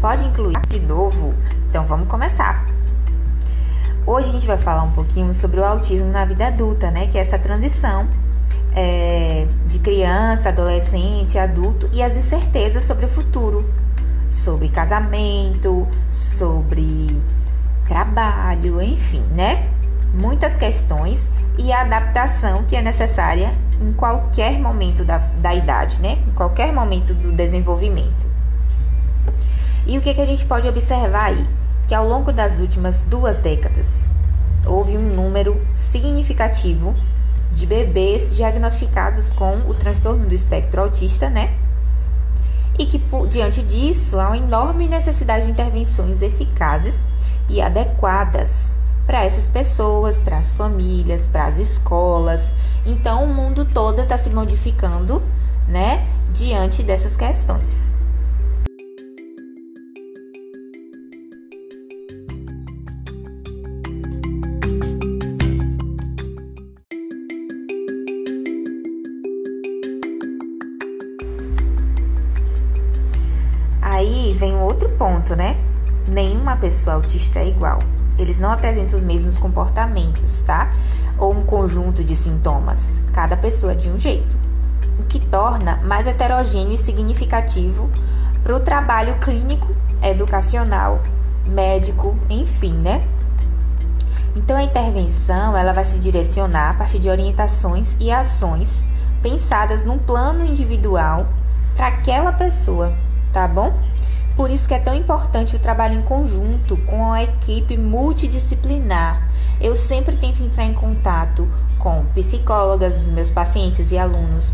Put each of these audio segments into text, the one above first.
Pode incluir de novo? Então vamos começar. Hoje a gente vai falar um pouquinho sobre o autismo na vida adulta, né? Que é essa transição é, de criança, adolescente, adulto e as incertezas sobre o futuro, sobre casamento, sobre trabalho, enfim, né? Muitas questões e a adaptação que é necessária em qualquer momento da, da idade, né? Em qualquer momento do desenvolvimento. E o que, que a gente pode observar aí? que ao longo das últimas duas décadas houve um número significativo de bebês diagnosticados com o transtorno do espectro autista, né? E que, diante disso, há uma enorme necessidade de intervenções eficazes e adequadas para essas pessoas, para as famílias, para as escolas. Então, o mundo todo está se modificando, né? Diante dessas questões. Aí vem um outro ponto, né? Nenhuma pessoa autista é igual. Eles não apresentam os mesmos comportamentos, tá? Ou um conjunto de sintomas. Cada pessoa é de um jeito. O que torna mais heterogêneo e significativo para o trabalho clínico, educacional, médico, enfim, né? Então a intervenção ela vai se direcionar a partir de orientações e ações pensadas num plano individual para aquela pessoa, tá bom? Por isso que é tão importante o trabalho em conjunto com a equipe multidisciplinar. Eu sempre tento entrar em contato com psicólogas, meus pacientes e alunos,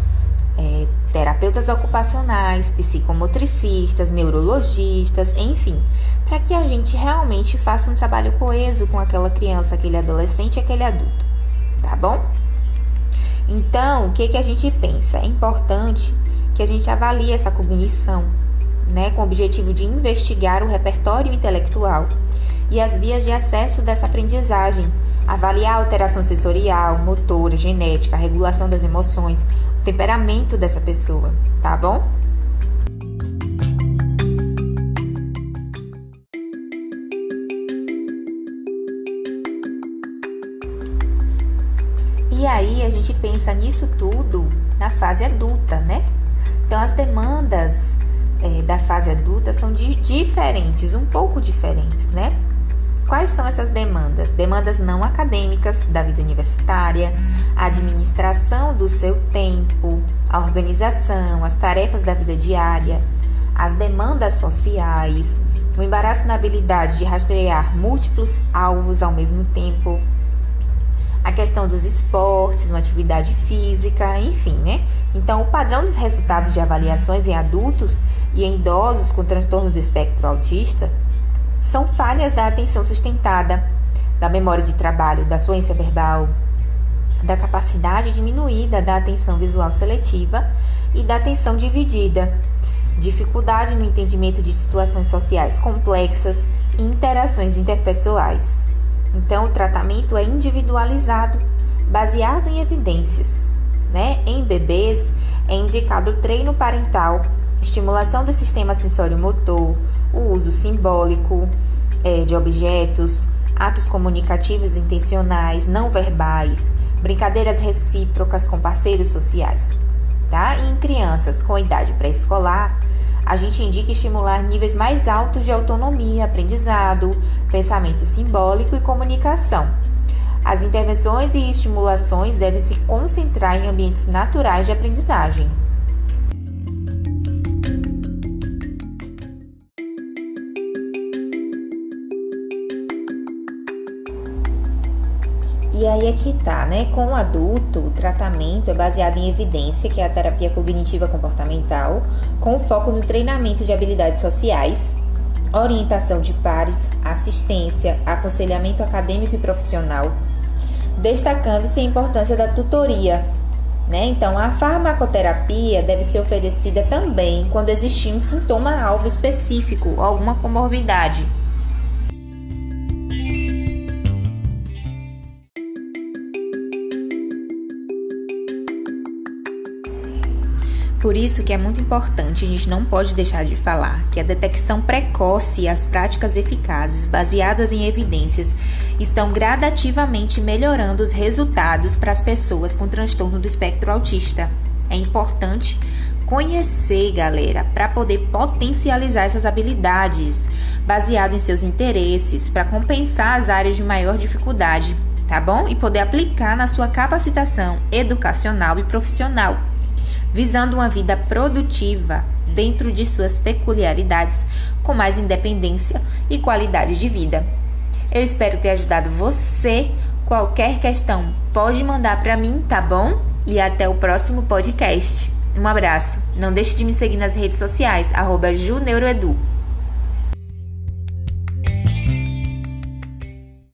é, terapeutas ocupacionais, psicomotricistas, neurologistas, enfim, para que a gente realmente faça um trabalho coeso com aquela criança, aquele adolescente e aquele adulto, tá bom? Então, o que, que a gente pensa? É importante que a gente avalie essa cognição, né, com o objetivo de investigar o repertório intelectual e as vias de acesso dessa aprendizagem, avaliar a alteração sensorial, motora, genética, a regulação das emoções, o temperamento dessa pessoa, tá bom? E aí a gente pensa nisso tudo na fase adulta, né? Então as demandas é, da fase adulta são de, diferentes, um pouco diferentes, né? Quais são essas demandas? Demandas não acadêmicas da vida universitária, a administração do seu tempo, a organização, as tarefas da vida diária, as demandas sociais, o embaraço na habilidade de rastrear múltiplos alvos ao mesmo tempo, a questão dos esportes, uma atividade física, enfim, né? Então, o padrão dos resultados de avaliações em adultos e em idosos com transtorno do espectro autista são falhas da atenção sustentada, da memória de trabalho, da fluência verbal, da capacidade diminuída da atenção visual seletiva e da atenção dividida, dificuldade no entendimento de situações sociais complexas e interações interpessoais. Então, o tratamento é individualizado, baseado em evidências. Né? Em bebês, é indicado treino parental, estimulação do sistema sensório-motor, o uso simbólico é, de objetos, atos comunicativos intencionais, não verbais, brincadeiras recíprocas com parceiros sociais. Tá? E em crianças com idade pré-escolar, a gente indica estimular níveis mais altos de autonomia, aprendizado, pensamento simbólico e comunicação. As intervenções e estimulações devem se concentrar em ambientes naturais de aprendizagem. E aí é que tá, né? Com o adulto, o tratamento é baseado em evidência, que é a terapia cognitiva comportamental, com foco no treinamento de habilidades sociais, orientação de pares, assistência, aconselhamento acadêmico e profissional, destacando-se a importância da tutoria. Né? Então, a farmacoterapia deve ser oferecida também quando existir um sintoma-alvo específico, alguma comorbidade. Por isso que é muito importante, a gente não pode deixar de falar que a detecção precoce e as práticas eficazes baseadas em evidências estão gradativamente melhorando os resultados para as pessoas com transtorno do espectro autista. É importante conhecer, galera, para poder potencializar essas habilidades, baseado em seus interesses, para compensar as áreas de maior dificuldade, tá bom? E poder aplicar na sua capacitação educacional e profissional visando uma vida produtiva dentro de suas peculiaridades, com mais independência e qualidade de vida. Eu espero ter ajudado você. Qualquer questão pode mandar para mim, tá bom? E até o próximo podcast. Um abraço. Não deixe de me seguir nas redes sociais, Juneuroedu.